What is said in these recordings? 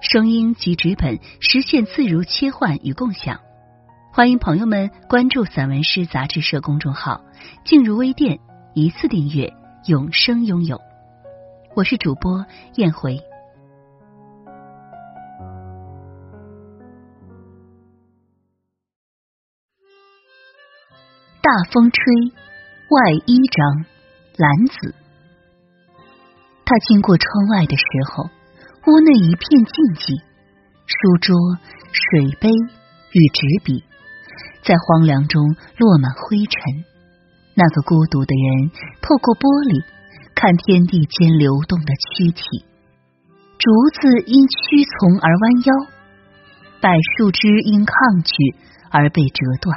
声音及纸本实现自如切换与共享，欢迎朋友们关注散文诗杂志社公众号，进入微店一次订阅，永生拥有。我是主播燕回。大风吹，外衣张，兰子。他经过窗外的时候。屋内一片静寂，书桌、水杯与纸笔在荒凉中落满灰尘。那个孤独的人透过玻璃看天地间流动的躯体，竹子因屈从而弯腰，柏树枝因抗拒而被折断，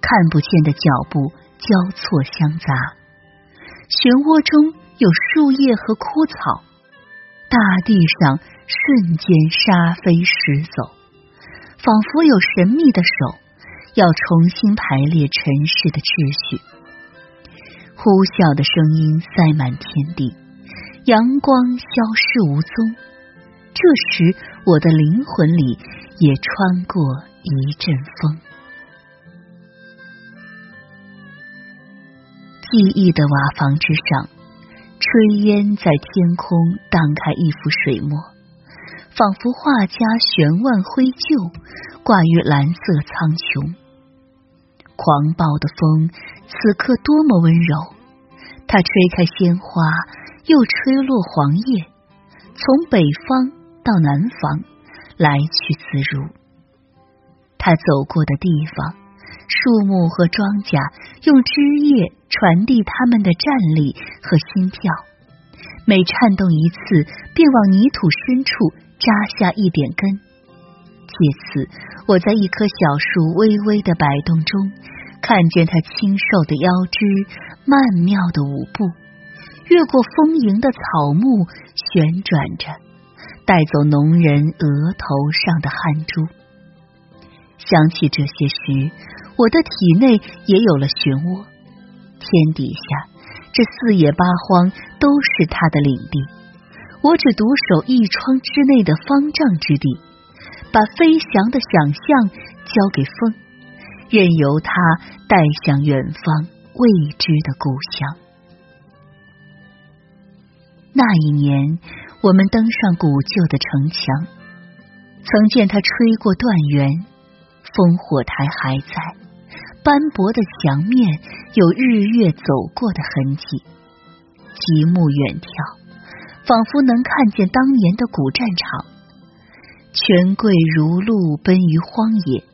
看不见的脚步交错相杂，漩涡中有树叶和枯草。大地上瞬间沙飞石走，仿佛有神秘的手要重新排列尘世的秩序。呼啸的声音塞满天地，阳光消失无踪。这时，我的灵魂里也穿过一阵风。记忆的瓦房之上。炊烟在天空荡开一幅水墨，仿佛画家悬腕挥旧，挂于蓝色苍穹。狂暴的风此刻多么温柔，它吹开鲜花，又吹落黄叶，从北方到南方来去自如。他走过的地方，树木和庄稼用枝叶。传递他们的站立和心跳，每颤动一次，便往泥土深处扎下一点根。借此，我在一棵小树微微的摆动中，看见它清瘦的腰肢，曼妙的舞步，越过丰盈的草木，旋转着，带走农人额头上的汗珠。想起这些时，我的体内也有了漩涡。天底下，这四野八荒都是他的领地。我只独守一窗之内的方丈之地，把飞翔的想象交给风，任由它带向远方未知的故乡。那一年，我们登上古旧的城墙，曾见它吹过断垣，烽火台还在。斑驳的墙面有日月走过的痕迹，极目远眺，仿佛能看见当年的古战场。权贵如鹿奔于荒野，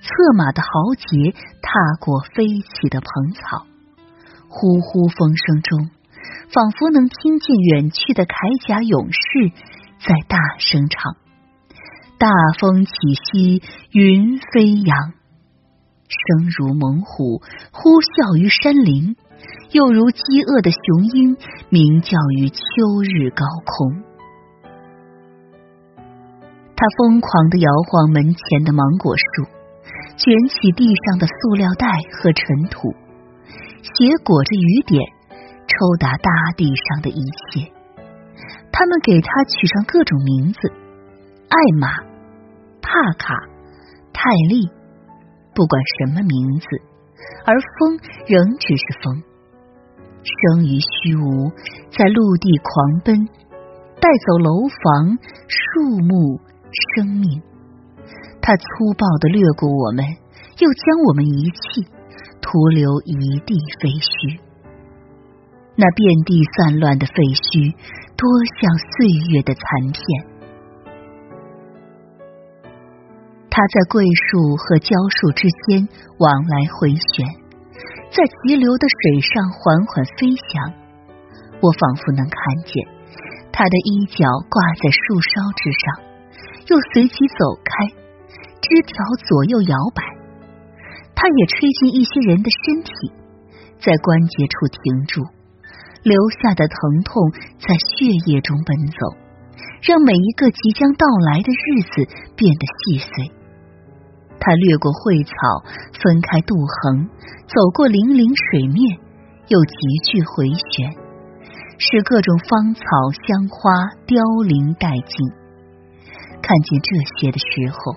策马的豪杰踏过飞起的蓬草。呼呼风声中，仿佛能听见远去的铠甲勇士在大声唱：“大风起兮云飞扬。”声如猛虎呼啸于山林，又如饥饿的雄鹰鸣叫于秋日高空。他疯狂的摇晃门前的芒果树，卷起地上的塑料袋和尘土，斜裹着雨点，抽打大地上的一切。他们给他取上各种名字：艾玛、帕卡、泰利。不管什么名字，而风仍只是风，生于虚无，在陆地狂奔，带走楼房、树木、生命。它粗暴的掠过我们，又将我们遗弃，徒留一地废墟。那遍地散乱的废墟，多像岁月的残片。它在桂树和蕉树之间往来回旋，在急流的水上缓缓飞翔。我仿佛能看见它的衣角挂在树梢之上，又随即走开，枝条左右摇摆。它也吹进一些人的身体，在关节处停住，留下的疼痛在血液中奔走，让每一个即将到来的日子变得细碎。它掠过蕙草，分开渡横，走过粼粼水面，又急剧回旋，使各种芳草香花凋零殆尽。看见这些的时候，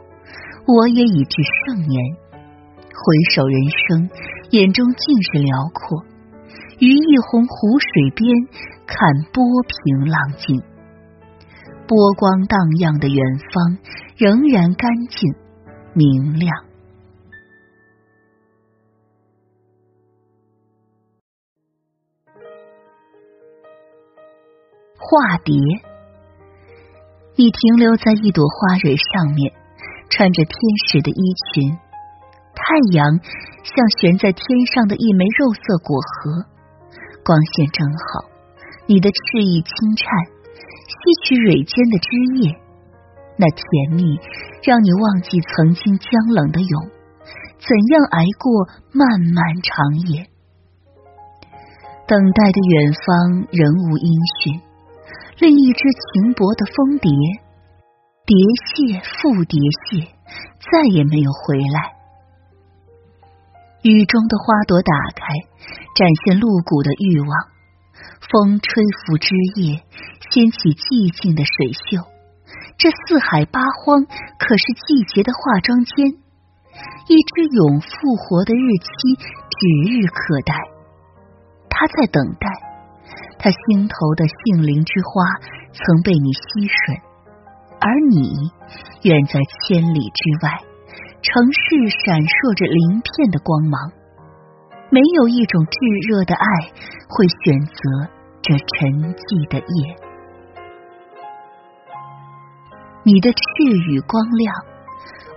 我也已至盛年。回首人生，眼中尽是辽阔。于一泓湖水边，看波平浪静，波光荡漾的远方，仍然干净。明亮。化蝶，你停留在一朵花蕊上面，穿着天使的衣裙。太阳像悬在天上的一枚肉色果核，光线正好。你的翅翼轻颤，吸取蕊间的汁液。那甜蜜让你忘记曾经僵冷的蛹，怎样挨过漫漫长夜？等待的远方仍无音讯，另一只情薄的蜂蝶，蝶谢复蝶谢，再也没有回来。雨中的花朵打开，展现露骨的欲望。风吹拂枝叶，掀起寂静的水袖。这四海八荒，可是季节的化妆间。一只蛹复活的日期指日可待。他在等待，他心头的杏林之花曾被你吸吮，而你远在千里之外，城市闪烁着鳞片的光芒。没有一种炙热的爱会选择这沉寂的夜。你的赤羽光亮，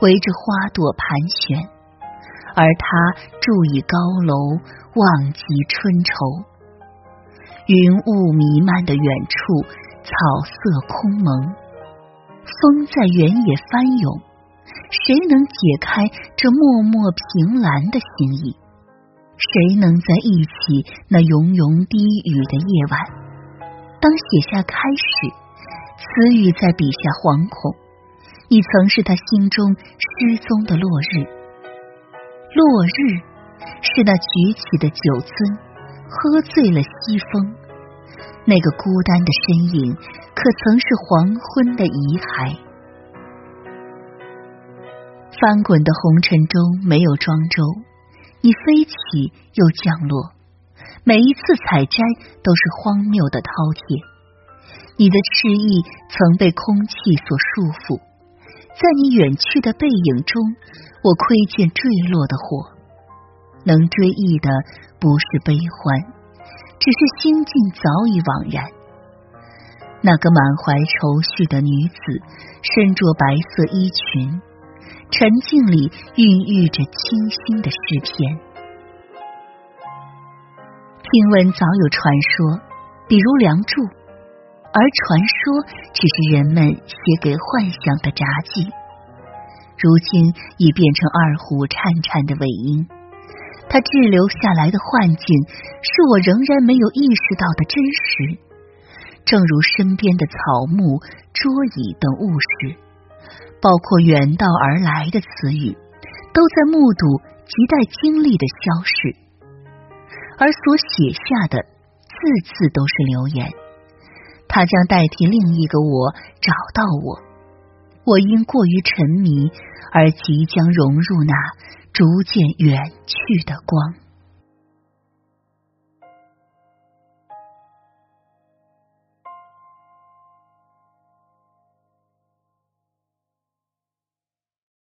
围着花朵盘旋，而他住倚高楼，忘记春愁。云雾弥漫的远处，草色空蒙，风在原野翻涌。谁能解开这默默凭栏的心意？谁能在忆起那庸庸低语的夜晚？当写下开始。词语在笔下惶恐，你曾是他心中失踪的落日。落日是那举起的酒樽，喝醉了西风。那个孤单的身影，可曾是黄昏的遗骸？翻滚的红尘中没有庄周，你飞起又降落，每一次采摘都是荒谬的饕餮。你的翅翼曾被空气所束缚，在你远去的背影中，我窥见坠落的火。能追忆的不是悲欢，只是心境早已惘然。那个满怀愁绪的女子，身着白色衣裙，沉静里孕育着清新的诗篇。听闻早有传说，比如《梁祝》。而传说只是人们写给幻想的札记，如今已变成二胡颤颤的尾音。它滞留下来的幻境，是我仍然没有意识到的真实。正如身边的草木、桌椅等物事，包括远道而来的词语，都在目睹亟待经历的消逝，而所写下的字字都是留言。他将代替另一个我找到我，我因过于沉迷而即将融入那逐渐远去的光。